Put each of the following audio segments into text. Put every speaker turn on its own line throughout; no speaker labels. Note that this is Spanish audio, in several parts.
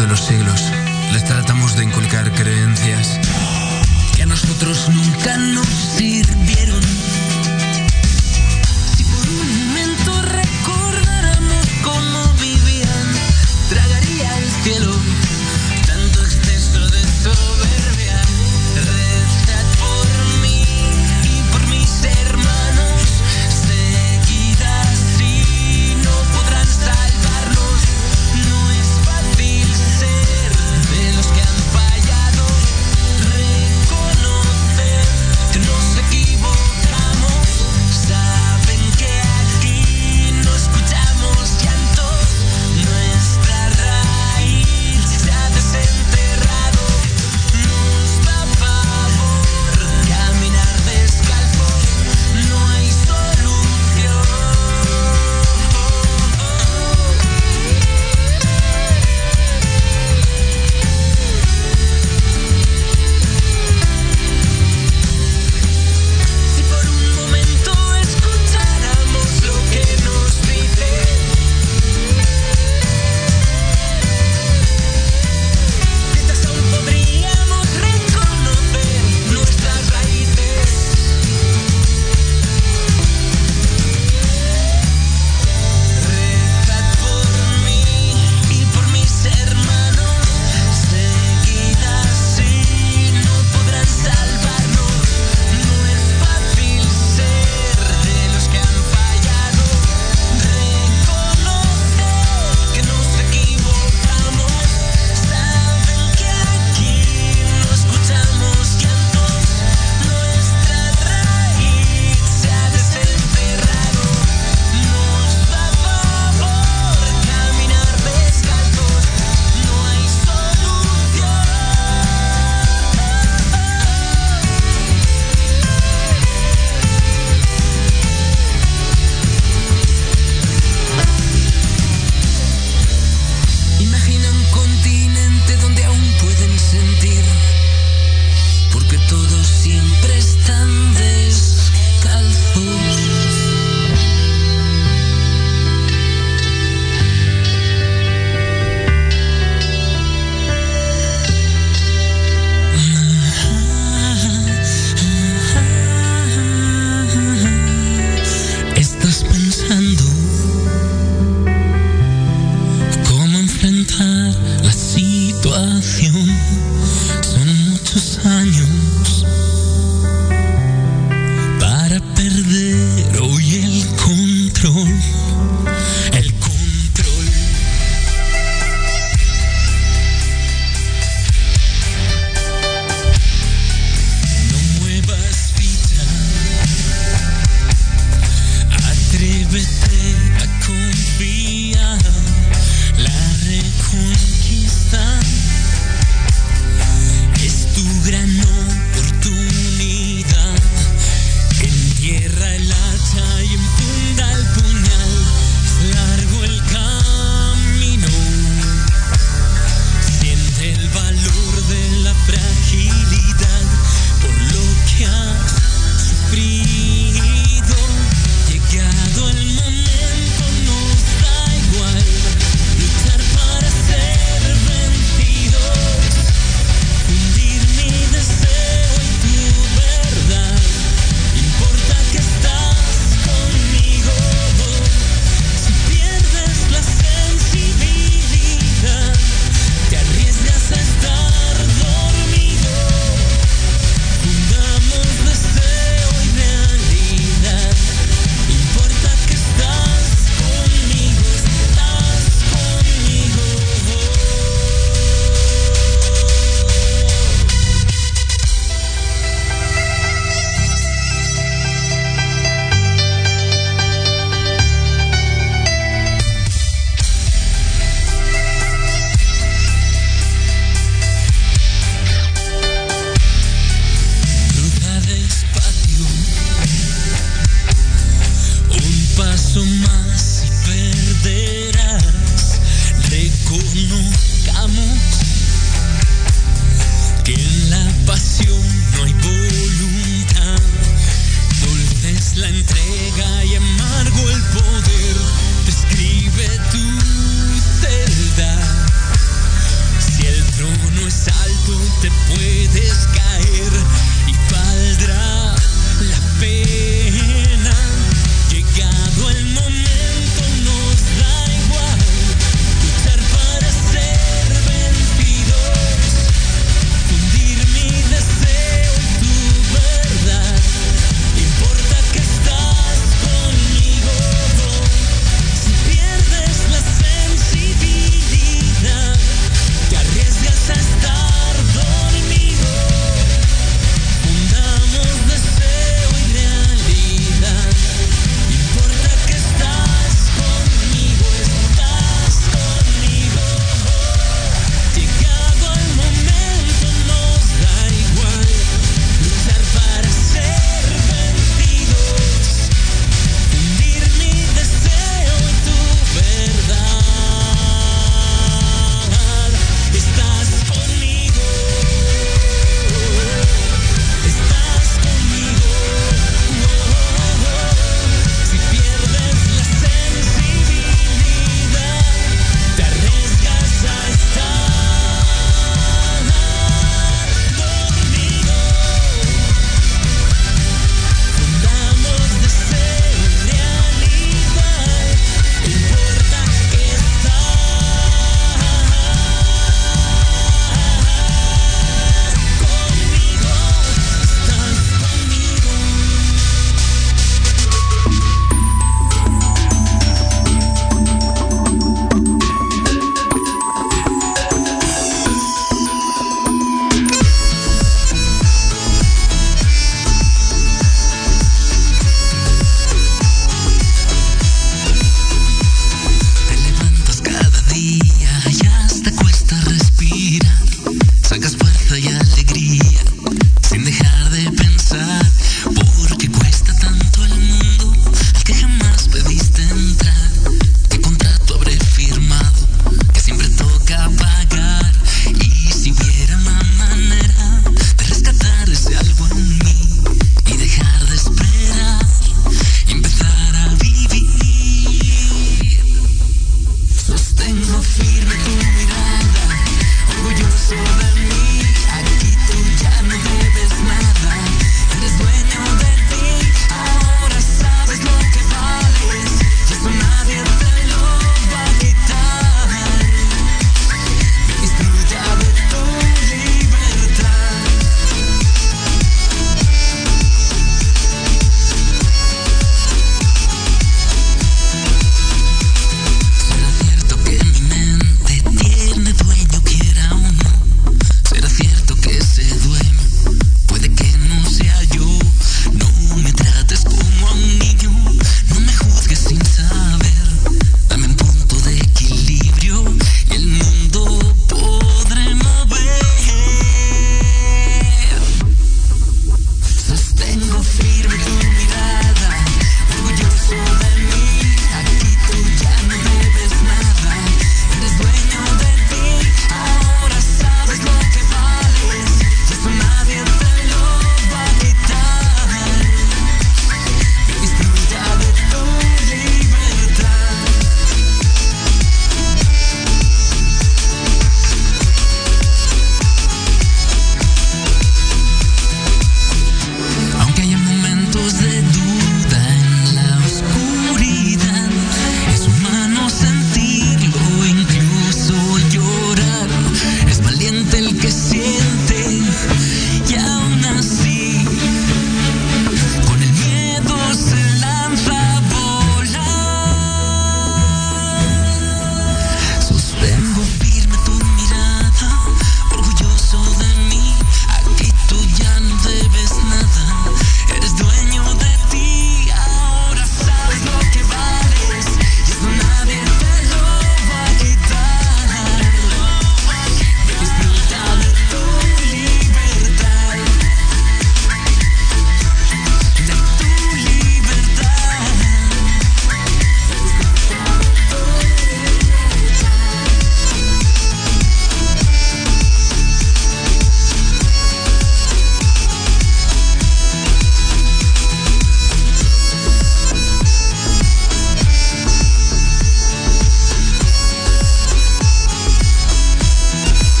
de los siglos. Les tratamos de inculcar creencias que a nosotros nunca nos sirvieron.
sofri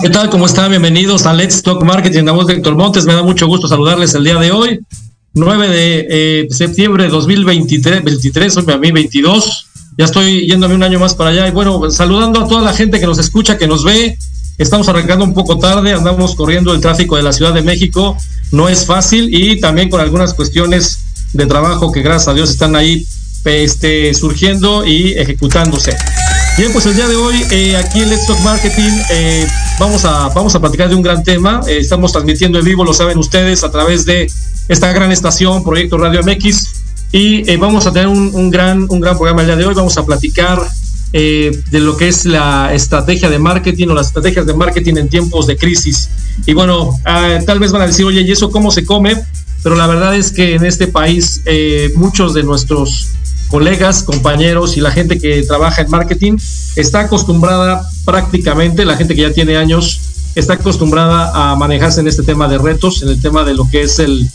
¿Qué tal? ¿Cómo están? Bienvenidos a Let's Talk Marketing, la voz de Héctor Montes. Me da mucho gusto saludarles el día de hoy, 9 de eh, septiembre de 2023, 23, hoy a mí 22. Ya estoy yéndome un año más para allá. Y bueno, saludando a toda la gente que nos escucha, que nos ve. Estamos arrancando un poco tarde, andamos corriendo el tráfico de la Ciudad de México. No es fácil y también con algunas cuestiones de trabajo que gracias a Dios están ahí este, surgiendo y ejecutándose. Bien, pues el día de hoy eh, aquí en Let's Talk Marketing eh, vamos, a, vamos a platicar de un gran tema. Eh, estamos transmitiendo en vivo, lo saben ustedes, a través de esta gran estación, Proyecto Radio MX. Y vamos a tener un, gran, un gran programa el día de hoy. Vamos a platicar de lo que es la estrategia de marketing o las estrategias de marketing en tiempos de crisis. Y bueno, ah, tal vez van a decir, oye, ¿y eso cómo se come? Pero la verdad es que en este país muchos de nuestros colegas, compañeros y la gente que trabaja en marketing está acostumbrada prácticamente, la gente que ya tiene años, está acostumbrada a manejarse en este tema de retos, en el tema de lo que es el,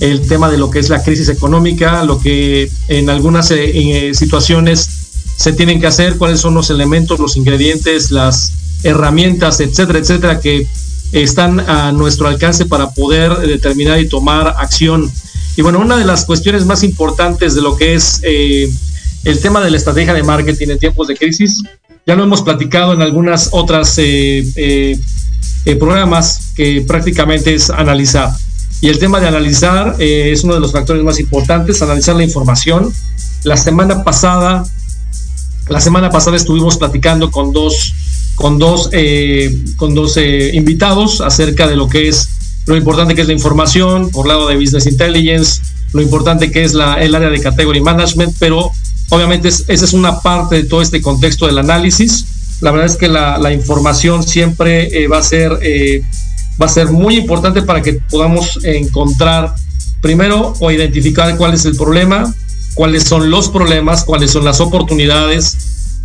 el tema de lo que es la crisis económica, lo que en algunas eh, eh, situaciones se tienen que hacer, cuáles son los elementos, los ingredientes, las herramientas, etcétera, etcétera, que están a nuestro alcance para poder determinar y tomar acción y bueno, una de las cuestiones más importantes de lo que es eh, el tema de la estrategia de marketing en tiempos de crisis, ya lo hemos platicado en algunas otras eh, eh, programas que prácticamente es analizar. Y el tema de analizar es uno de los factores más importantes, analizar la información. La semana pasada, la semana pasada estuvimos platicando con dos, con dos, con dos invitados acerca de lo que es lo importante que es la información, por lado de Business Intelligence, lo importante que es la, el área de Category Management, pero obviamente esa es una parte de todo este contexto del análisis. La verdad es que la, la información siempre eh, va, a ser, eh, va a ser muy importante para que podamos encontrar primero o identificar cuál es el problema, cuáles son los problemas, cuáles son las oportunidades,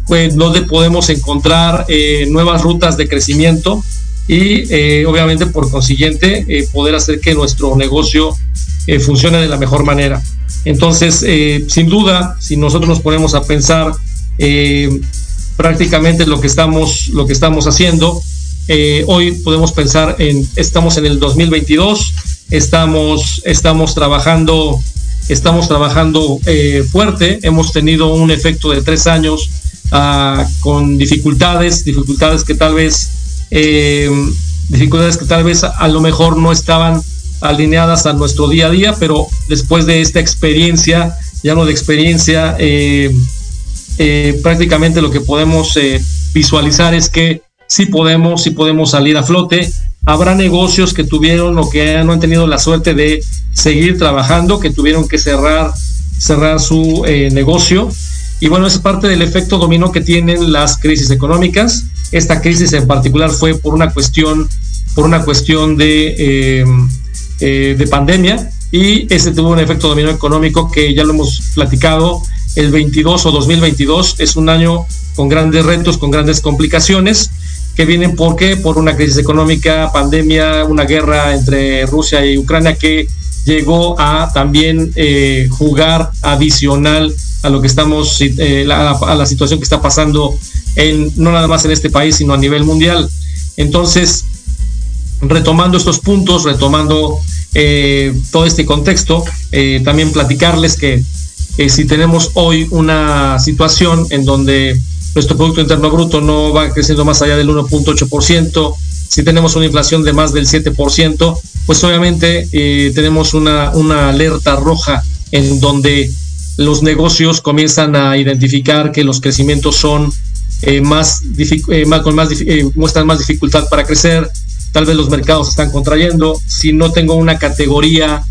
pues, donde podemos encontrar eh, nuevas rutas de crecimiento y eh, obviamente por consiguiente eh, poder hacer que nuestro negocio eh, funcione de la mejor manera. Entonces, sin duda, si nosotros nos ponemos a pensar prácticamente lo que estamos, lo que estamos haciendo, hoy podemos pensar en, estamos en el 2022, estamos, estamos trabajando, estamos trabajando fuerte, hemos tenido un efecto de tres años ah, con dificultades, dificultades que tal vez eh, dificultades que tal vez a, lo mejor no estaban alineadas a nuestro día a día, pero después de esta experiencia, ya no de experiencia, eh, eh, prácticamente lo que podemos visualizar es que sí podemos, sí podemos salir a flote. Habrá negocios que tuvieron o que no han tenido la suerte de seguir trabajando, que tuvieron que cerrar, cerrar su negocio. Y bueno, es parte del efecto dominó que tienen las crisis económicas. Esta crisis en particular fue por una cuestión, por una cuestión de, eh, eh, de pandemia y ese tuvo un efecto dominó económico que ya lo hemos platicado. El 22 o 2022 es un año con grandes retos, con grandes complicaciones que vienen porque por una crisis económica, pandemia, una guerra entre Rusia y Ucrania que llegó a también eh, jugar adicional a lo que estamos, a la situación que está pasando no nada más en este país, sino a nivel mundial. Entonces, retomando estos puntos, retomando eh, todo este contexto, eh, también platicarles que si tenemos hoy una situación en donde nuestro Producto Interno Bruto no va creciendo más allá del 1.8%, si tenemos una inflación de más del 7%, pues obviamente eh, tenemos una alerta roja en donde los negocios comienzan a identificar que los crecimientos son eh, más, eh, con más muestran más dificultad para crecer, tal vez los mercados están contrayendo, si no tengo una categoría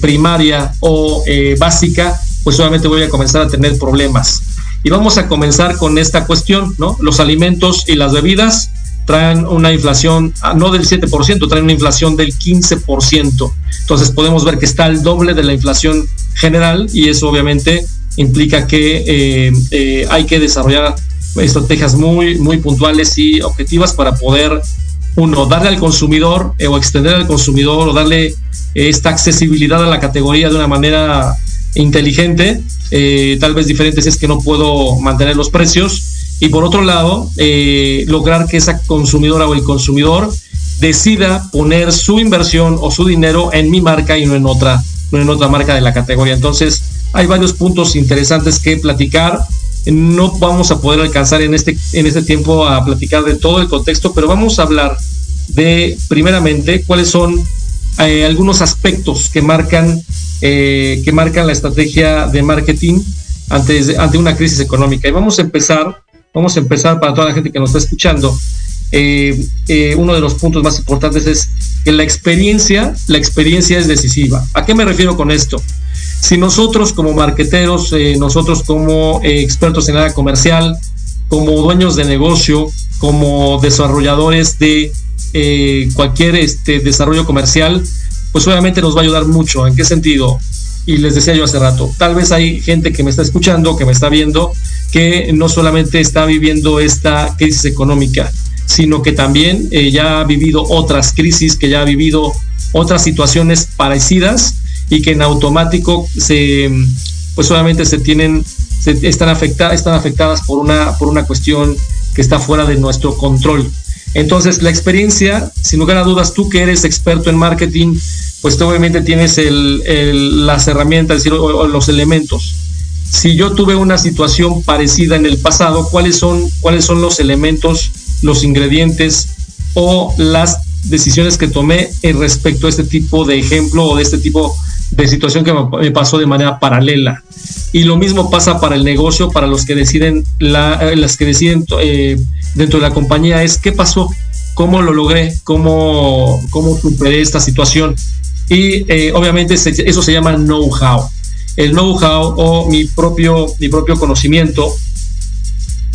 primaria o básica, pues obviamente voy a comenzar a tener problemas. Y vamos a comenzar con esta cuestión, ¿no? Los alimentos y las bebidas traen una inflación, ah, no del 7%, traen una inflación del 15%. Entonces podemos ver que está el doble de la inflación general y eso obviamente implica que eh, eh, hay que desarrollar estrategias muy, muy puntuales y objetivas para poder, uno, darle al consumidor eh, o extender al consumidor o darle esta accesibilidad a la categoría de una manera inteligente, tal vez diferente si es que no puedo mantener los precios y por otro lado, lograr que esa consumidora o el consumidor decida poner su inversión o su dinero en mi marca y no en otra, no en otra marca de la categoría. Entonces, hay varios puntos interesantes que platicar. No vamos a poder alcanzar en este, en este tiempo a platicar de todo el contexto, pero vamos a hablar de, primeramente, cuáles son eh, algunos aspectos que marcan, eh, que marcan la estrategia de marketing ante, ante una crisis económica. Y vamos a empezar Vamos a empezar para toda la gente que nos está escuchando. Eh, eh, uno de los puntos más importantes es que la experiencia, la experiencia es decisiva. ¿A qué me refiero con esto? Si nosotros como marqueteros, eh, nosotros como expertos en área comercial, como dueños de negocio, como desarrolladores de cualquier este, desarrollo comercial, pues obviamente nos va a ayudar mucho. ¿En qué sentido? Y les decía yo hace rato, tal vez hay gente que me está escuchando, que me está viendo, que no solamente está viviendo esta crisis económica, sino que también eh, ya ha vivido otras crisis, que ya ha vivido otras situaciones parecidas y que en automático se, pues obviamente se tienen, están, afectadas, están afectadas por una, por una cuestión que está fuera de nuestro control. Entonces, la experiencia, sin lugar a dudas, tú que eres experto en marketing, pues obviamente tienes el, las herramientas, decir, o los elementos si yo tuve una situación parecida en el pasado, cuáles son, cuáles son los elementos, los ingredientes o las decisiones que tomé respecto a este tipo de ejemplo o de este tipo de situación que me pasó de manera paralela. Y lo mismo pasa para el negocio, para los que deciden, eh, las que deciden eh, dentro de la compañía, es qué pasó, cómo lo logré, cómo, cómo superé esta situación. Y eh, obviamente eso se llama know-how el know-how o mi propio, mi propio conocimiento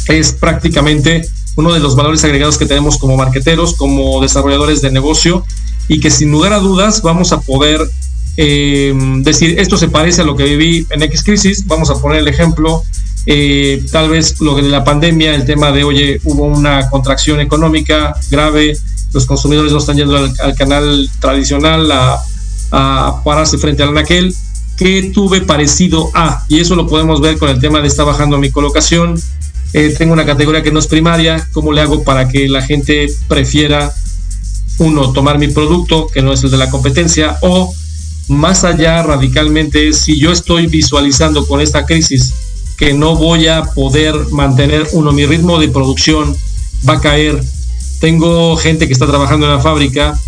es prácticamente uno de los valores agregados que tenemos como marqueteros, como desarrolladores de negocio y que sin lugar a dudas vamos a poder eh, decir esto se parece a lo que viví en X crisis. Vamos a poner el ejemplo, eh, tal vez lo de la pandemia, el tema de oye, hubo una contracción económica grave, los consumidores no están yendo al, canal tradicional a, pararse frente al anaquel que tuve parecido a, y eso lo podemos ver con el tema de está bajando mi colocación, eh, tengo una categoría que no es primaria, ¿cómo le hago para que la gente prefiera, uno, tomar mi producto, que no es el de la competencia, o más allá radicalmente, si yo estoy visualizando con esta crisis que no voy a poder mantener, uno, mi ritmo de producción va a caer, tengo gente que está trabajando en la fábrica,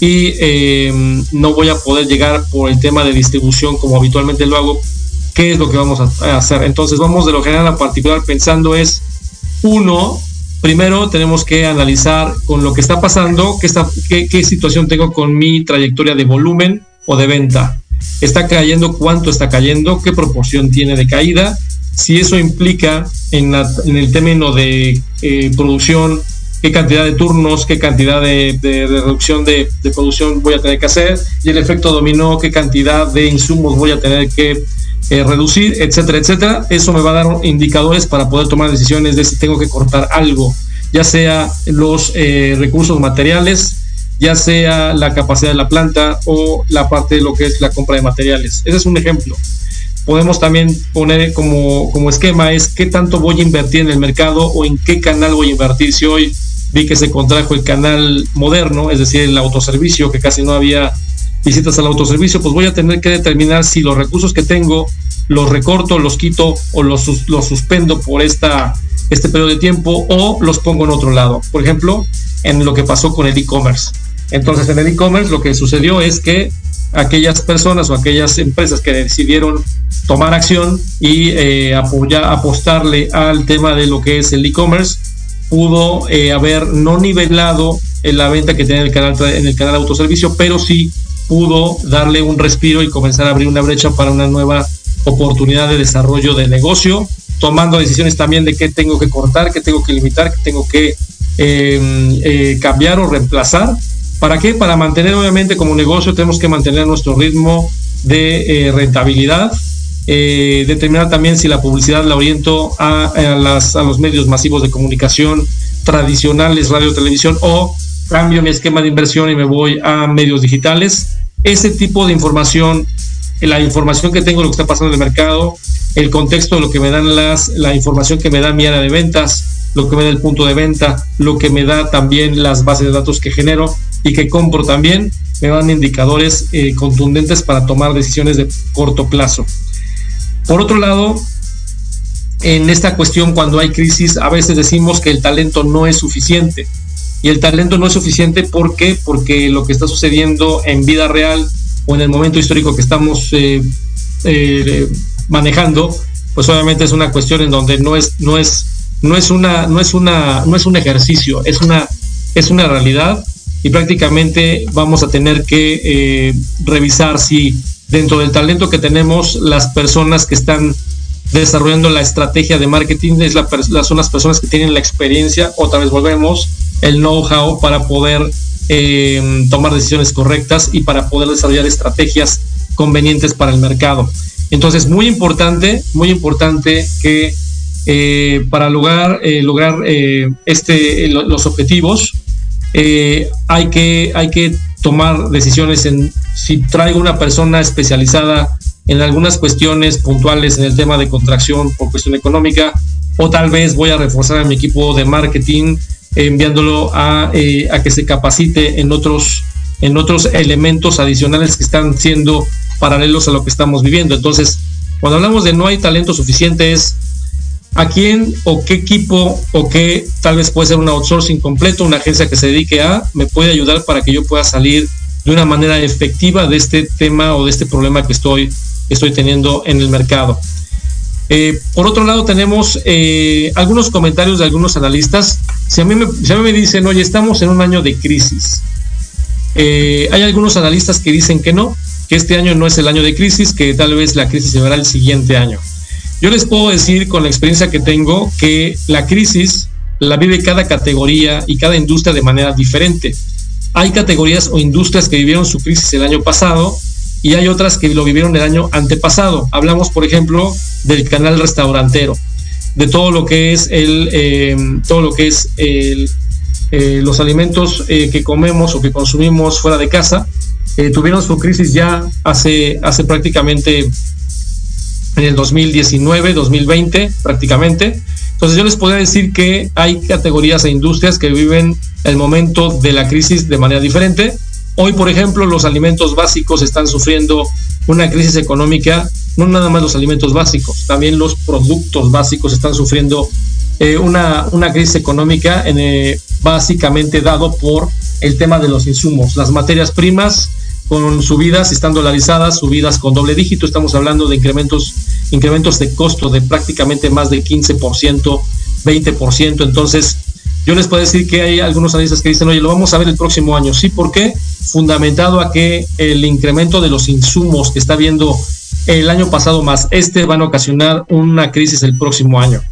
y em, no voy a poder llegar por el tema de distribución como habitualmente lo hago, ¿qué es lo que vamos a hacer? Entonces vamos de lo general a particular pensando es, uno, primero tenemos que analizar con lo que está pasando, qué, está, qué, situación tengo con mi trayectoria de volumen o de venta. ¿Está cayendo? ¿Cuánto está cayendo? ¿Qué proporción tiene de caída? Si eso implica en, en el término de eh, producción qué cantidad de turnos, qué cantidad de, reducción de, producción voy a tener que hacer y el efecto dominó, qué cantidad de insumos voy a tener que eh, reducir, etcétera, etcétera. Eso me va a dar indicadores para poder tomar decisiones de si tengo que cortar algo, ya sea los eh, recursos materiales, ya sea la capacidad de la planta o la parte de lo que es la compra de materiales. Ese es un ejemplo podemos también poner como, como esquema es qué tanto voy a invertir en el mercado o en qué canal voy a invertir. Si hoy vi que se contrajo el canal moderno, es decir, el autoservicio, que casi no había visitas al autoservicio, pues voy a tener que determinar si los recursos que tengo los recorto, los quito o los, los suspendo por esta, este periodo de tiempo o los pongo en otro lado. Por ejemplo, en lo que pasó con el e-commerce. Entonces en el e-commerce lo que sucedió es que aquellas personas o aquellas empresas que decidieron tomar acción y eh, apoyar, apostarle al tema de lo que es el e-commerce, pudo eh, haber no nivelado en la venta que tiene en el canal en el canal autoservicio, pero sí pudo darle un respiro y comenzar a abrir una brecha para una nueva oportunidad de desarrollo de negocio, tomando decisiones también de qué tengo que cortar, qué tengo que limitar, qué tengo que em, eh, cambiar o reemplazar. ¿Para qué? Para mantener, obviamente, como negocio tenemos que mantener nuestro ritmo de eh, rentabilidad, eh, determinar también si la publicidad la oriento a, las, a los medios masivos de comunicación tradicionales, radio, televisión, o cambio mi esquema de inversión y me voy a medios digitales. Ese tipo de información, la información que tengo de lo que está pasando en el mercado, el contexto de lo que me dan las, la información que me da mi área de ventas, lo que me da el punto de venta, lo que me da también las bases de datos que genero y que compro también, me dan indicadores eh, contundentes para tomar decisiones de corto plazo. Por otro lado, en esta cuestión, cuando hay crisis, a veces decimos que el talento no es suficiente. Y el talento no es suficiente. Porque lo que está sucediendo en vida real o en el momento histórico que estamos eh, eh, manejando, pues obviamente es una cuestión en donde no es, no es, no es una, no es una, no es un ejercicio, es una, es una realidad. Y prácticamente vamos a tener que eh, revisar si dentro del talento que tenemos las personas que están desarrollando la estrategia de marketing es la, son las personas que tienen la experiencia, otra vez volvemos, el know-how para poder eh, tomar decisiones correctas y para poder desarrollar estrategias convenientes para el mercado. Entonces, muy importante, muy importante que eh, para lograr, eh, eh, este, los objetivos, hay, que, hay que tomar decisiones en si traigo una persona especializada en algunas cuestiones puntuales en el tema de contracción por cuestión económica, o tal vez voy a reforzar a mi equipo de marketing enviándolo a, eh, a que se capacite en otros, en otros elementos adicionales que están siendo paralelos a lo que estamos viviendo. Entonces, cuando hablamos de no hay talento suficiente es a quién o qué equipo o qué tal vez puede ser un outsourcing completo, una agencia que se dedique a, me puede ayudar para que yo pueda salir de una manera efectiva de este tema o de este problema que estoy, estoy teniendo en el mercado. Eh, por otro lado, tenemos eh, algunos comentarios de algunos analistas. Si a, mí me, dicen, oye, estamos en un año de crisis, eh, hay algunos analistas que dicen que no, que este año no es el año de crisis, que tal vez la crisis se verá el siguiente año. Yo les puedo decir con la experiencia que tengo que la crisis la vive cada categoría y cada industria de manera diferente. Hay categorías o industrias que vivieron su crisis el año pasado y hay otras que lo vivieron el año antepasado. Hablamos, por ejemplo, del canal restaurantero, de todo lo que es el, eh, todo lo que es el, eh, los alimentos eh, que comemos o que consumimos fuera de casa. Tuvieron su crisis ya hace, hace prácticamente en el 2019, 2020 prácticamente. Entonces yo les podría decir que hay categorías e industrias que viven el momento de la crisis de manera diferente. Hoy, por ejemplo, los alimentos básicos están sufriendo una crisis económica, no nada más los alimentos básicos, también los productos básicos están sufriendo eh, una, una, crisis económica en, eh, básicamente dado por el tema de los insumos, las materias primas con subidas, están dolarizadas, subidas con doble dígito, estamos hablando de incrementos, incrementos de costo de prácticamente más del 15%, 20%, entonces yo les puedo decir que hay algunos analistas que dicen, oye, lo vamos a ver el próximo año. Sí, ¿por qué? Fundamentado a que el incremento de los insumos que está viendo el año pasado más este van a ocasionar una crisis el próximo año.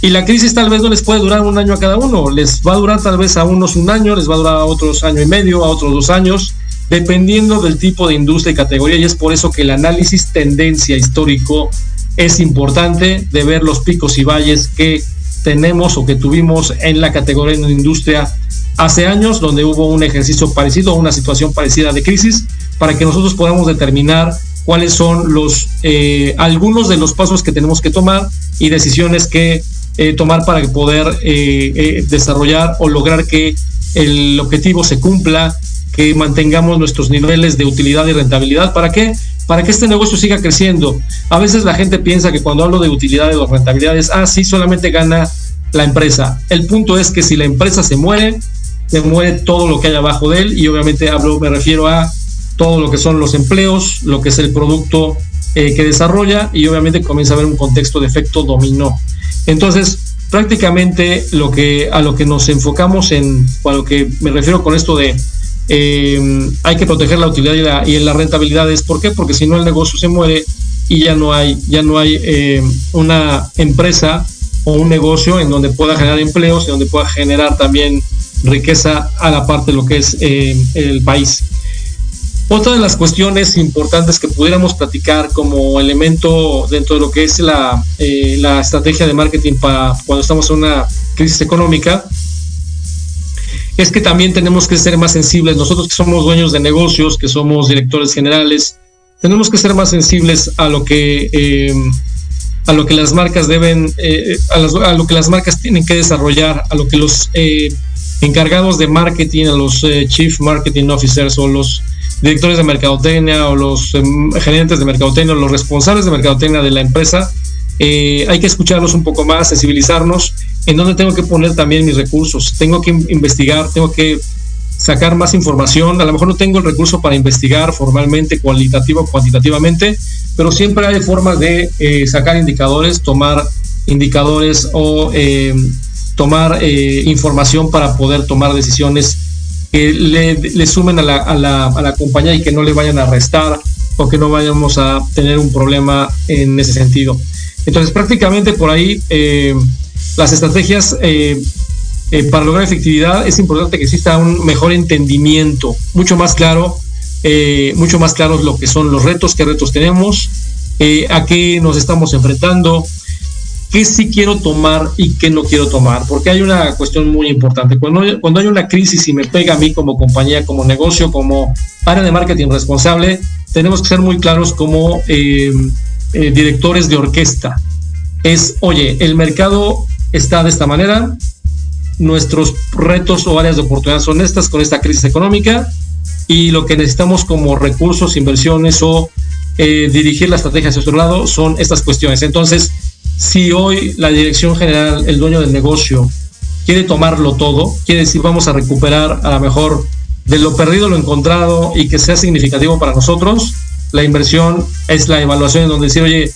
Y la crisis tal vez no les puede durar un año a cada uno, les va a durar tal vez a unos un año, les va a durar a otros año y medio, a otros dos años, dependiendo del tipo de industria y categoría. Y es por eso que el análisis tendencia histórico es importante de ver los picos y valles que tenemos o que tuvimos en la categoría de industria hace años, donde hubo un ejercicio parecido, una situación parecida de crisis, para que nosotros podamos determinar cuáles son los eh, algunos de los pasos que tenemos que tomar y decisiones que eh, tomar para poder eh, eh, desarrollar o lograr que el objetivo se cumpla, que mantengamos nuestros niveles de utilidad y rentabilidad. ¿Para qué? Para que este negocio siga creciendo. A veces la gente piensa que cuando hablo de utilidad y de rentabilidades, ah, sí, solamente gana la empresa. El punto es que si la empresa se muere, se muere todo lo que hay abajo de él y obviamente hablo, me refiero a todo lo que son los empleos, lo que es el producto eh, que desarrolla y obviamente comienza a haber un contexto de efecto dominó. Entonces, prácticamente lo que, a lo que nos enfocamos en, a lo que me refiero con esto de eh, hay que proteger la utilidad y la, y la rentabilidad ¿por qué? Porque si no el negocio se muere y ya no hay, ya no hay eh, una empresa o un negocio en donde pueda generar empleos y donde pueda generar también riqueza a la parte de lo que es el país. Otra de las cuestiones importantes que pudiéramos platicar como elemento dentro de lo que es la, eh, la estrategia de marketing para cuando estamos en una crisis económica es que también tenemos que ser más sensibles. Nosotros que somos dueños de negocios, que somos directores generales, tenemos que ser más sensibles a lo que eh, a lo que las marcas deben, eh, a, lo que las marcas tienen que desarrollar, a lo que los encargados de marketing, a los chief marketing officers o los directores de mercadotecnia o los gerentes de mercadotecnia o los responsables de mercadotecnia de la empresa, eh, hay que escucharlos un poco más, sensibilizarnos en dónde tengo que poner también mis recursos. Tengo que investigar, tengo que sacar más información. A lo mejor no tengo el recurso para investigar formalmente, cualitativo o cuantitativamente, pero siempre hay formas de eh, sacar indicadores, tomar indicadores o eh, tomar información para poder tomar decisiones que le, sumen a la, a, la, a la, compañía y que no le vayan a restar o que no vayamos a tener un problema en ese sentido. Entonces, prácticamente por ahí eh, las estrategias eh, eh, para lograr efectividad es importante que exista un mejor entendimiento, mucho más claro, mucho más claros lo que son los retos, qué retos tenemos, a qué nos estamos enfrentando, qué sí quiero tomar y qué no quiero tomar, porque hay una cuestión muy importante. Cuando, cuando hay una crisis y me pega a mí como compañía, como negocio, como área de marketing responsable, tenemos que ser muy claros como eh, eh, directores de orquesta. Es, oye, el mercado está de esta manera, nuestros retos o áreas de oportunidad son estas con esta crisis económica y lo que necesitamos como recursos, inversiones o eh, dirigir la estrategia hacia otro lado son estas cuestiones. Entonces, si hoy la dirección general, el dueño del negocio, quiere tomarlo todo, quiere decir vamos a recuperar a lo mejor de lo perdido lo encontrado y que sea significativo para nosotros, la inversión es la evaluación en donde decir, oye,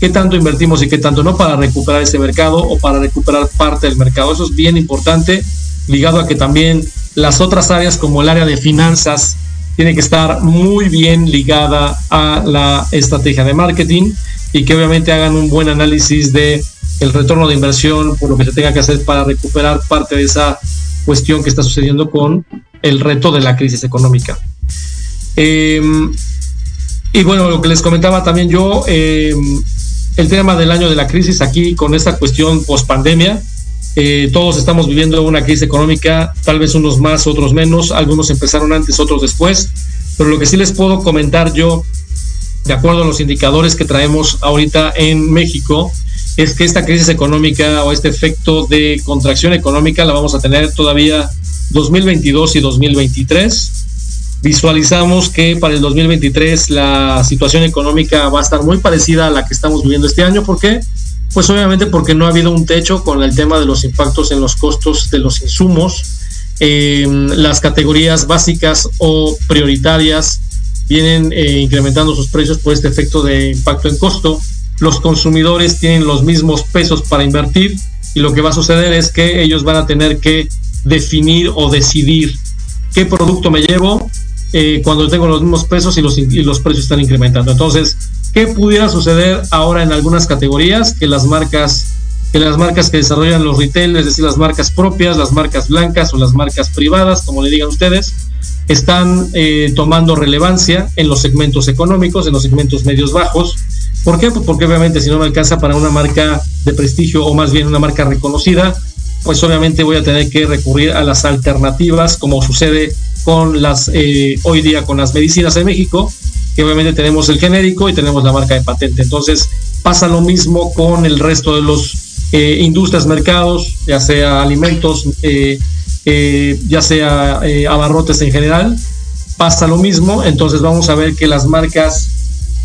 ¿qué tanto invertimos y qué tanto no para recuperar ese mercado o para recuperar parte del mercado? Eso es bien importante, ligado a que también las otras áreas como el área de finanzas tiene que estar muy bien ligada a la estrategia de marketing y que obviamente hagan un buen análisis de el retorno de inversión por lo que se tenga que hacer para recuperar parte de esa cuestión que está sucediendo con el reto de la crisis económica. Em, y bueno, lo que les comentaba también yo, em, el tema del año de la crisis aquí con esta cuestión post pandemia. Eh, todos estamos viviendo una crisis económica, tal vez unos más, otros menos, algunos empezaron antes, otros después, pero lo que sí les puedo comentar yo de acuerdo a los indicadores que traemos ahorita en México, es que esta crisis económica o este efecto de contracción económica la vamos a tener todavía 2022 y 2023. Visualizamos que para el 2023 la situación económica va a estar muy parecida a la que estamos viviendo este año. ¿Por qué? Pues obviamente porque no ha habido un techo con el tema de los impactos en los costos de los insumos, las categorías básicas o prioritarias vienen eh, incrementando sus precios por este efecto de impacto en costo. Los consumidores tienen los mismos pesos para invertir y lo que va a suceder es que ellos van a tener que definir o decidir qué producto me llevo eh, cuando tengo los mismos pesos y los, y los precios están incrementando. Entonces, ¿qué pudiera suceder ahora en algunas categorías que las marcas que las marcas que desarrollan los retailers, es decir, las marcas propias, las marcas blancas o las marcas privadas, como le digan ustedes, están eh, tomando relevancia en los segmentos económicos, en los segmentos medios bajos. ¿Por qué? Pues porque obviamente si no me alcanza para una marca de prestigio o más bien una marca reconocida, pues obviamente voy a tener que recurrir a las alternativas, como sucede con las eh, hoy día con las medicinas en México, que obviamente tenemos el genérico y tenemos la marca de patente. Entonces pasa lo mismo con el resto de los eh, industrias, mercados, ya sea alimentos, eh, eh, ya sea abarrotes en general, pasa lo mismo, entonces vamos a ver que las marcas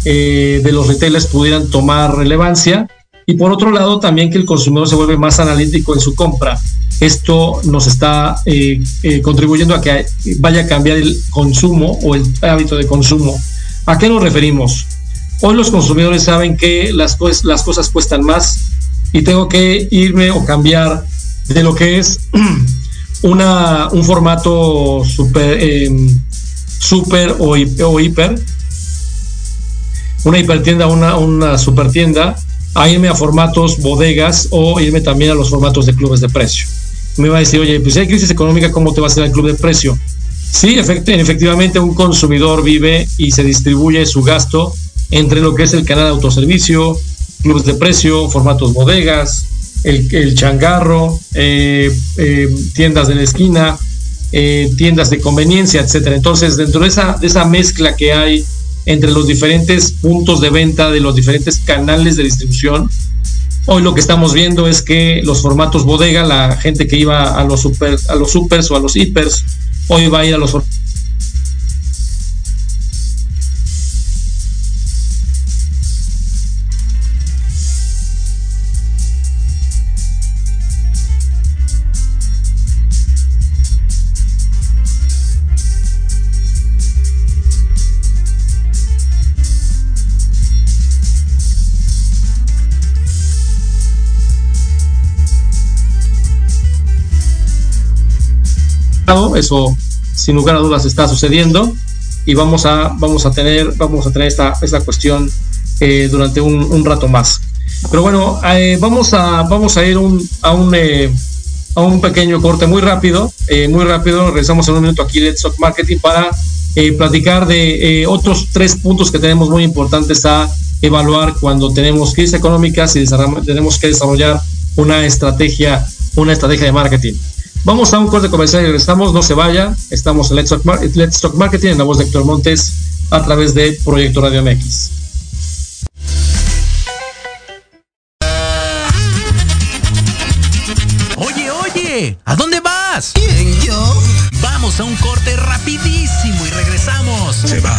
de los retailers pudieran tomar relevancia y por otro lado también que el consumidor se vuelve más analítico en su compra. Esto nos está eh, eh, contribuyendo a que vaya a cambiar el consumo o el hábito de consumo. ¿A qué nos referimos? Hoy los consumidores saben que las, pues, las cosas cuestan más y tengo que irme o cambiar de lo que es una, un formato super, em, super o, o, hiper, una hipertienda, una, una super tienda, a irme a formatos bodegas o irme también a los formatos de clubes de precio me va a decir, oye, pues si hay crisis económica, ¿cómo te va a hacer el club de precio? Sí, efectivamente un consumidor vive y se distribuye su gasto entre lo que es el canal de autoservicio, clubes de precio, formatos bodegas, el, changarro, eh, eh, tiendas de la esquina, eh, tiendas de conveniencia, etcétera. Entonces, dentro de esa, de esa mezcla que hay entre los diferentes puntos de venta de los diferentes canales de distribución, Hoy lo que estamos viendo es que los formatos bodega, la gente que iba a los super, a los supers o a los hipers, hoy va a ir a los eso sin lugar a dudas está sucediendo y vamos a, vamos a tener, vamos a tener esta, esta cuestión eh, durante un, rato más. Pero bueno, eh, vamos, a, vamos a ir a, un, eh, a un pequeño corte muy rápido, muy rápido, regresamos en un minuto aquí de Stock Marketing para platicar de otros tres puntos que tenemos muy importantes a evaluar cuando tenemos crisis económicas y tenemos que desarrollar una estrategia, una estrategia de marketing. Vamos a un corte comercial y regresamos. No se vaya. Estamos en Let's Talk, Marketing en la voz de Héctor Montes a través de Proyecto Radio MX.
Oye, oye, ¿a dónde vas?
¿Quién, yo?
Vamos a un corte rapidísimo y regresamos.
Se va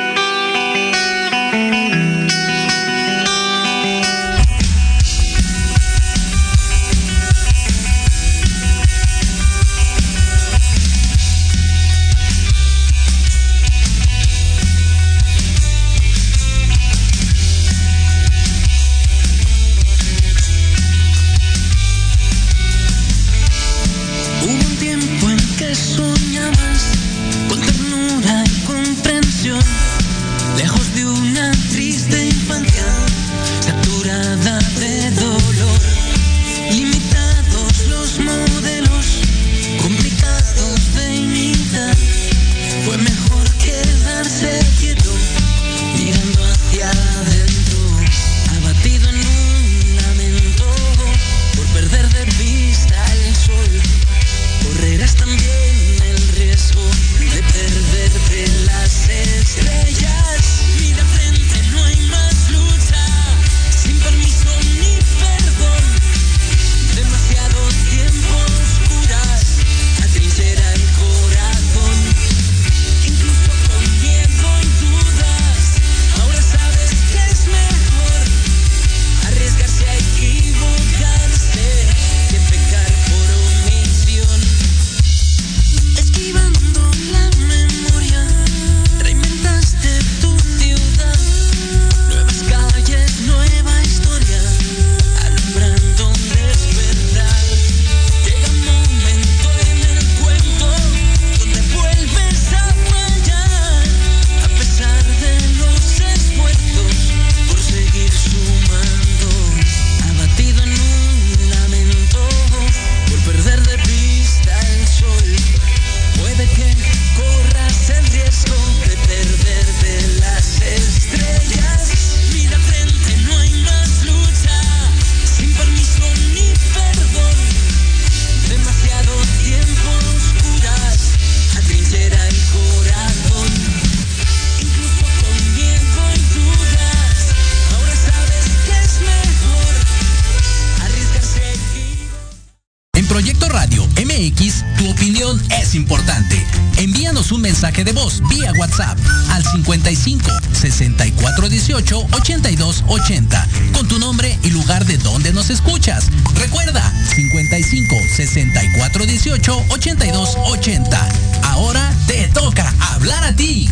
55 64 18 82 80. Ahora te toca hablar a ti.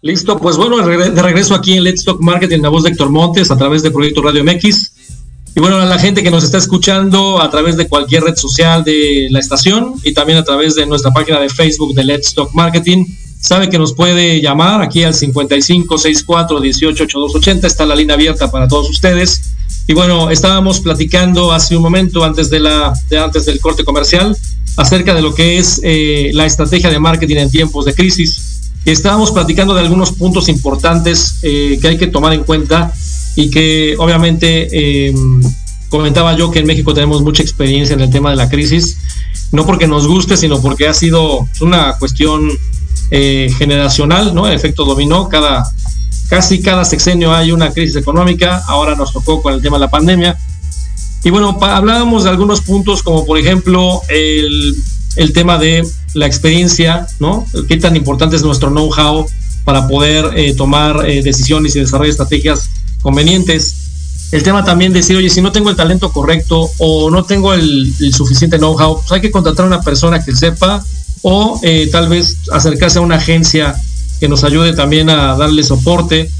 Listo, pues bueno, de regreso aquí en Let's Talk Marketing, la voz de Héctor Montes, a través de Proyecto Radio MX. Y bueno, a la gente que nos está escuchando a través de cualquier red social de la estación y también a través de nuestra página de Facebook de Let's Talk Marketing, sabe que nos puede llamar aquí al 5564 188280, está la línea abierta para todos ustedes. Y bueno, estábamos platicando hace un momento antes de la de antes del corte comercial acerca de lo que es eh, la estrategia de marketing en tiempos de crisis estábamos platicando de algunos puntos importantes eh, que hay que tomar en cuenta y que obviamente eh, comentaba yo que en México tenemos mucha experiencia en el tema de la crisis, no porque nos guste, sino porque ha sido una cuestión eh, generacional, ¿no? El efecto dominó, cada, casi cada sexenio hay una crisis económica, ahora nos tocó con el tema de la pandemia. Y bueno, hablábamos de algunos puntos como por ejemplo el el tema de la experiencia, ¿no? Qué tan importante es nuestro know-how para poder eh, tomar decisiones y desarrollar estrategias convenientes. El tema también de decir, oye, si no tengo el talento correcto o no tengo el, suficiente know-how, pues hay que contratar a una persona que sepa o eh, tal vez acercarse a una agencia que nos ayude también a darle soporte.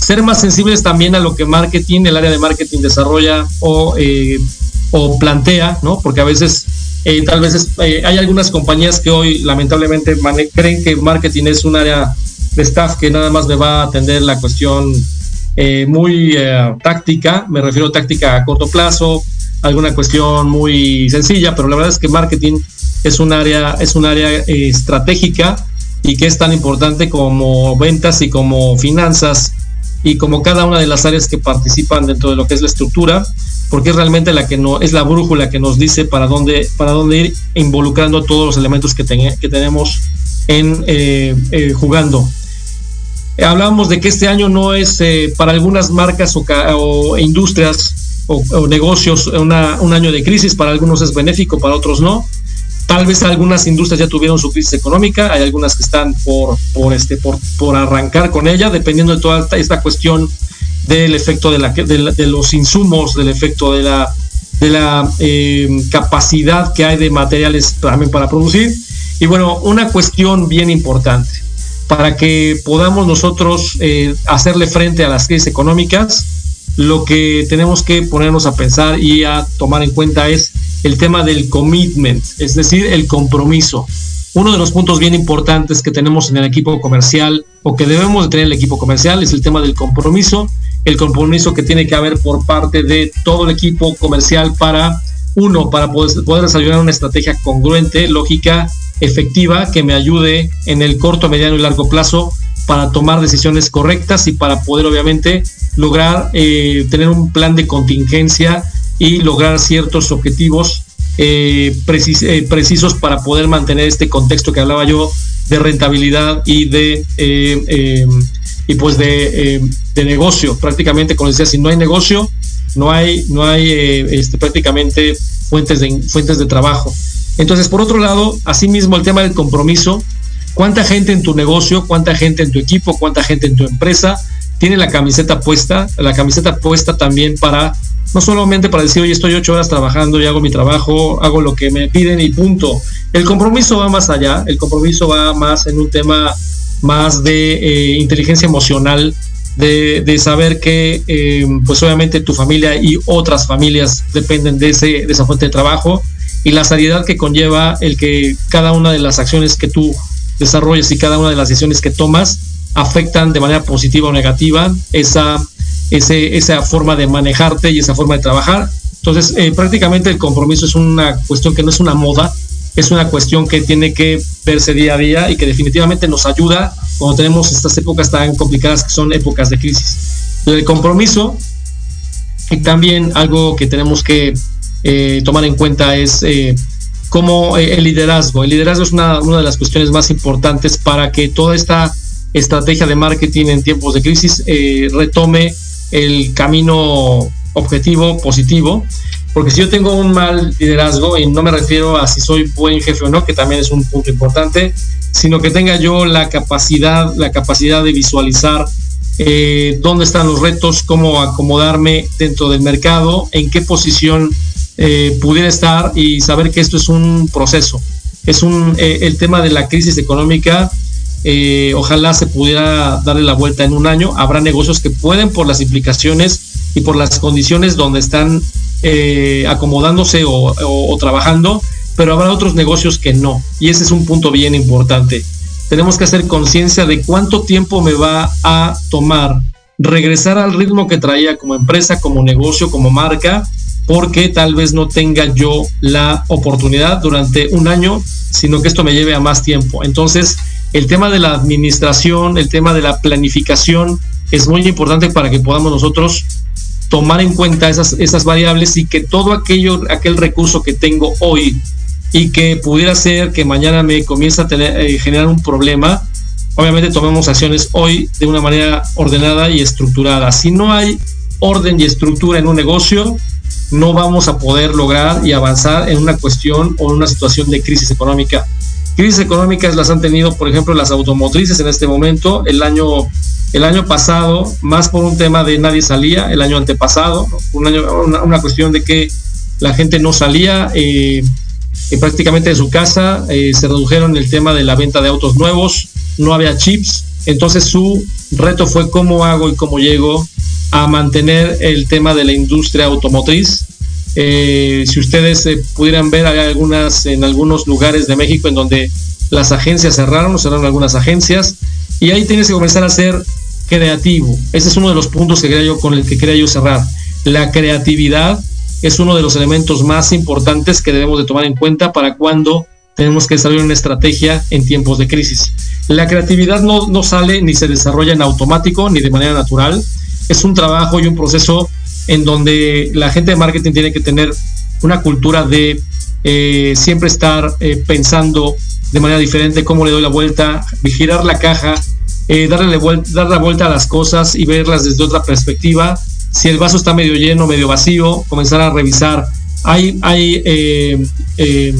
Ser más sensibles también a lo que marketing, el área de marketing desarrolla o, o plantea, ¿no? Porque a veces eh, tal vez eh, hay algunas compañías que hoy lamentablemente creen que marketing es un área de staff que nada más me va a atender la cuestión eh, muy táctica, me refiero a táctica a corto plazo, alguna cuestión muy sencilla, pero la verdad es que marketing es un área, es un área estratégica y que es tan importante como ventas y como finanzas y como cada una de las áreas que participan dentro de lo que es la estructura porque es realmente la que no es la brújula que nos dice para dónde para dónde ir involucrando todos los elementos que, que tenemos en eh, eh, jugando. Hablábamos de que este año no es eh, para algunas marcas o, industrias o, negocios un año de crisis, para algunos es benéfico, para otros no. Tal vez algunas industrias ya tuvieron su crisis económica, hay algunas que están por, por, este, por, por arrancar con ella, dependiendo de toda esta cuestión del efecto de, la, de, los insumos, del efecto de la, de la eh, capacidad que hay de materiales también para producir. Y bueno, una cuestión bien importante para que podamos nosotros eh, hacerle frente a las crisis económicas, lo que tenemos que ponernos a pensar y a tomar en cuenta es el tema del commitment, es decir, el compromiso. Uno de los puntos bien importantes que tenemos en el equipo comercial o que debemos de tener en el equipo comercial es el tema del compromiso el compromiso que tiene que haber por parte de todo el equipo comercial para, uno, para poder, poder desarrollar una estrategia congruente, lógica, efectiva, que me ayude en el corto, mediano y largo plazo para tomar decisiones correctas y para poder obviamente lograr eh, tener un plan de contingencia y lograr ciertos objetivos eh, eh, precisos para poder mantener este contexto que hablaba yo de rentabilidad y de y pues de, eh, de negocio. Prácticamente, como decía, si no hay negocio, no hay, no hay eh, este, prácticamente fuentes de, fuentes de trabajo. Entonces, por otro lado, asimismo el tema del compromiso, cuánta gente en tu negocio, cuánta gente en tu equipo, cuánta gente en tu empresa tiene la camiseta puesta, la camiseta puesta también para, no solamente para decir, oye, estoy ocho horas trabajando y hago mi trabajo, hago lo que me piden y punto. El compromiso va más allá, el compromiso va más en un tema más de eh, inteligencia emocional, de, saber que eh, pues obviamente tu familia y otras familias dependen de, ese, de esa fuente de trabajo y la seriedad que conlleva el que cada una de las acciones que tú desarrolles y cada una de las decisiones que tomas afectan de manera positiva o negativa esa, ese, esa forma de manejarte y esa forma de trabajar. Entonces, eh, prácticamente el compromiso es una cuestión que no es una moda, es una cuestión que tiene que verse día a día y que definitivamente nos ayuda cuando tenemos estas épocas tan complicadas que son épocas de crisis. El compromiso y también algo que tenemos que eh, tomar en cuenta es eh, como eh, el liderazgo. El liderazgo es una, una de las cuestiones más importantes para que toda esta estrategia de marketing en tiempos de crisis eh, retome el camino objetivo positivo. Porque si yo tengo un mal liderazgo, y no me refiero a si soy buen jefe o no, que también es un punto importante, sino que tenga yo la capacidad, la capacidad de visualizar eh, dónde están los retos, cómo acomodarme dentro del mercado, en qué posición eh, pudiera estar y saber que esto es un proceso. Es un, eh, el tema de la crisis económica, ojalá se pudiera darle la vuelta en un año. Habrá negocios que pueden por las implicaciones y por las condiciones donde están acomodándose o, o trabajando, pero habrá otros negocios que no. Y ese es un punto bien importante. Tenemos que hacer conciencia de cuánto tiempo me va a tomar regresar al ritmo que traía como empresa, como negocio, como marca, porque tal vez no tenga yo la oportunidad durante un año, sino que esto me lleve a más tiempo. Entonces, el tema de la administración, el tema de la planificación es muy importante para que podamos nosotros tomar en cuenta esas, esas variables y que todo aquello, aquel recurso que tengo hoy y que pudiera ser que mañana me comience a tener, eh, generar un problema, obviamente tomemos acciones hoy de una manera ordenada y estructurada. Si no hay orden y estructura en un negocio, no vamos a poder lograr y avanzar en una cuestión o en una situación de crisis económica. Crisis económicas las han tenido, por ejemplo, las automotrices en este momento. El año, el año pasado, más por un tema de nadie salía, el año antepasado, un año, una, cuestión de que la gente no salía eh, prácticamente de su casa, eh, se redujeron el tema de la venta de autos nuevos, no había chips, entonces su reto fue cómo hago y cómo llego a mantener el tema de la industria automotriz. Eh, si ustedes eh, pudieran ver, hay algunas en algunos lugares de México en donde las agencias cerraron, cerraron algunas agencias, y ahí tienes que comenzar a ser creativo. Ese es uno de los puntos que quería con el que quería yo cerrar. La creatividad es uno de los elementos más importantes que debemos de tomar en cuenta para cuando tenemos que desarrollar una estrategia en tiempos de crisis. La creatividad no, no sale ni se desarrolla en automático ni de manera natural es un trabajo y un proceso en donde la gente de marketing tiene que tener una cultura de eh, siempre estar eh, pensando de manera diferente cómo le doy la vuelta, girar la caja, eh, darle dar la vuelta a las cosas y verlas desde otra perspectiva. Si el vaso está medio lleno, medio vacío, comenzar a revisar. Hay, hay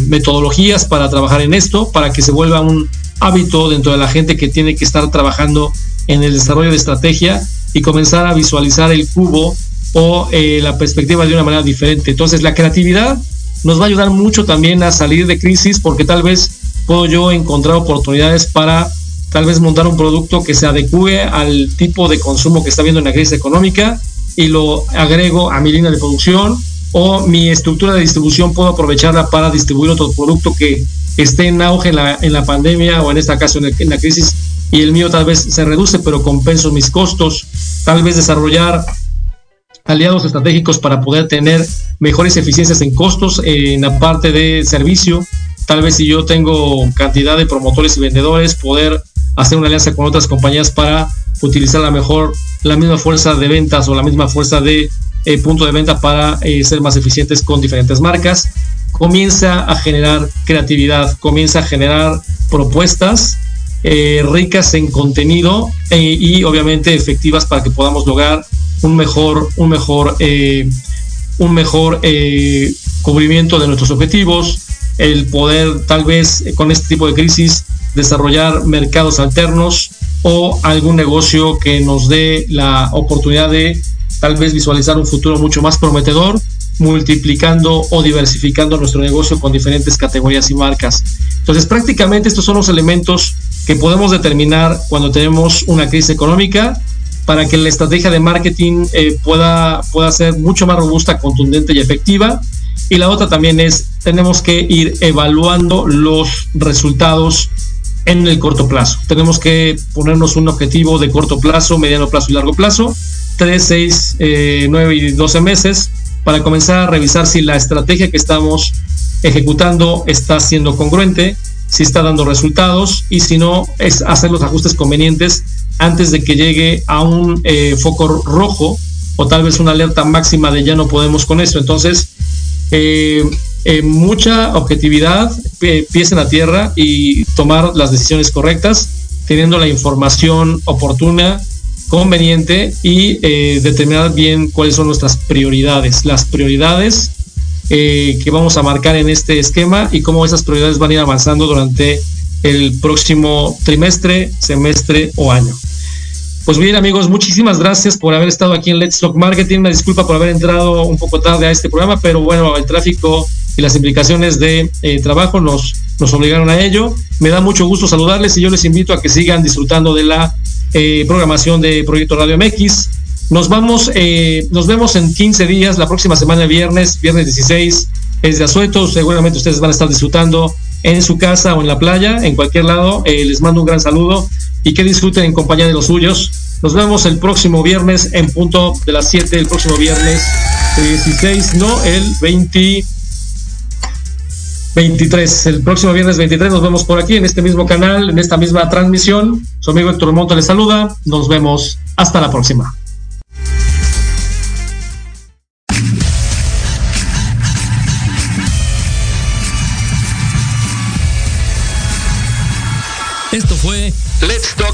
metodologías para trabajar en esto, para que se vuelva un hábito dentro de la gente que tiene que estar trabajando en el desarrollo de estrategia y comenzar a visualizar el cubo o eh, la perspectiva de una manera diferente. Entonces la creatividad nos va a ayudar mucho también a salir de crisis porque tal vez puedo yo encontrar oportunidades para tal vez montar un producto que se adecue al tipo de consumo que está viendo en la crisis económica y lo agrego a mi línea de producción o mi estructura de distribución puedo aprovecharla para distribuir otro producto que esté en auge en la, en la pandemia o en esta caso en, en la crisis y el mío tal vez se reduce, pero compenso mis costos, tal vez desarrollar aliados estratégicos para poder tener mejores eficiencias en costos en la parte de servicio, tal vez si yo tengo cantidad de promotores y vendedores, poder hacer una alianza con otras compañías para utilizar la mejor, la misma fuerza de ventas o la misma fuerza de eh, punto de venta para eh, ser más eficientes con diferentes marcas. Comienza a generar creatividad, comienza a generar propuestas eh, ricas en contenido y obviamente efectivas para que podamos lograr un mejor, un mejor, un mejor cubrimiento de nuestros objetivos, el poder tal vez con este tipo de crisis desarrollar mercados alternos o algún negocio que nos dé la oportunidad de tal vez visualizar un futuro mucho más prometedor, multiplicando o diversificando nuestro negocio con diferentes categorías y marcas. Entonces, prácticamente estos son los elementos que podemos determinar cuando tenemos una crisis económica para que la estrategia de marketing eh, pueda, pueda ser mucho más robusta, contundente y efectiva. Y la otra también es, tenemos que ir evaluando los resultados en el corto plazo. Tenemos que ponernos un objetivo de corto plazo, mediano plazo y largo plazo, 3, 6, 9 y 12 meses, para comenzar a revisar si la estrategia que estamos ejecutando está siendo congruente, si está dando resultados y si no, es hacer los ajustes convenientes antes de que llegue a un eh, foco rojo o tal vez una alerta máxima de ya no podemos con esto. Entonces, eh, eh, mucha objetividad, pies en la tierra y tomar las decisiones correctas, teniendo la información oportuna, conveniente y eh, determinar bien cuáles son nuestras prioridades. Las prioridades eh, que vamos a marcar en este esquema y cómo esas prioridades van a ir avanzando durante el próximo trimestre, semestre o año. Pues bien amigos, muchísimas gracias por haber estado aquí en Let's Talk Marketing. Me disculpa por haber entrado un poco tarde a este programa, pero bueno, el tráfico y las implicaciones de eh, trabajo nos, nos obligaron a ello. Me da mucho gusto saludarles y yo les invito a que sigan disfrutando de la eh, programación de Proyecto Radio MX. Nos vamos, eh, nos vemos en 15 días, la próxima semana, viernes, viernes 16, es de Azueto. Seguramente ustedes van a estar disfrutando en su casa o en la playa, en cualquier lado. les mando un gran saludo y que disfruten en compañía de los suyos. Nos vemos el próximo viernes en punto de las 7, el próximo viernes 16, no, el 20. 23. El próximo viernes 23 nos vemos por aquí en este mismo canal, en esta misma transmisión. Su amigo Héctor Monto les saluda. Nos vemos. Hasta la próxima.
Esto fue
Let's Talk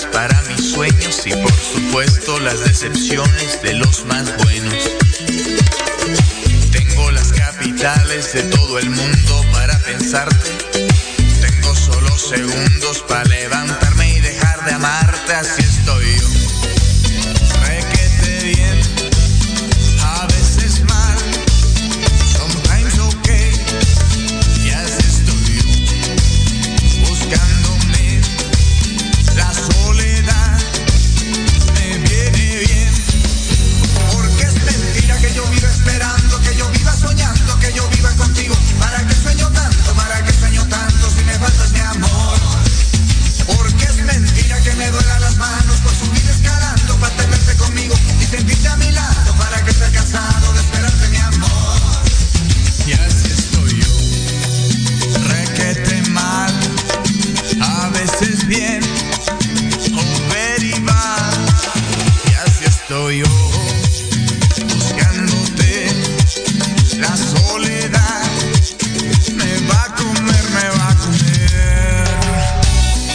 para mis sueños y por supuesto las decepciones de los más buenos. Tengo las capitales de todo el mundo para pensarte. Tengo solo segundos para levantarme y dejar de amarte así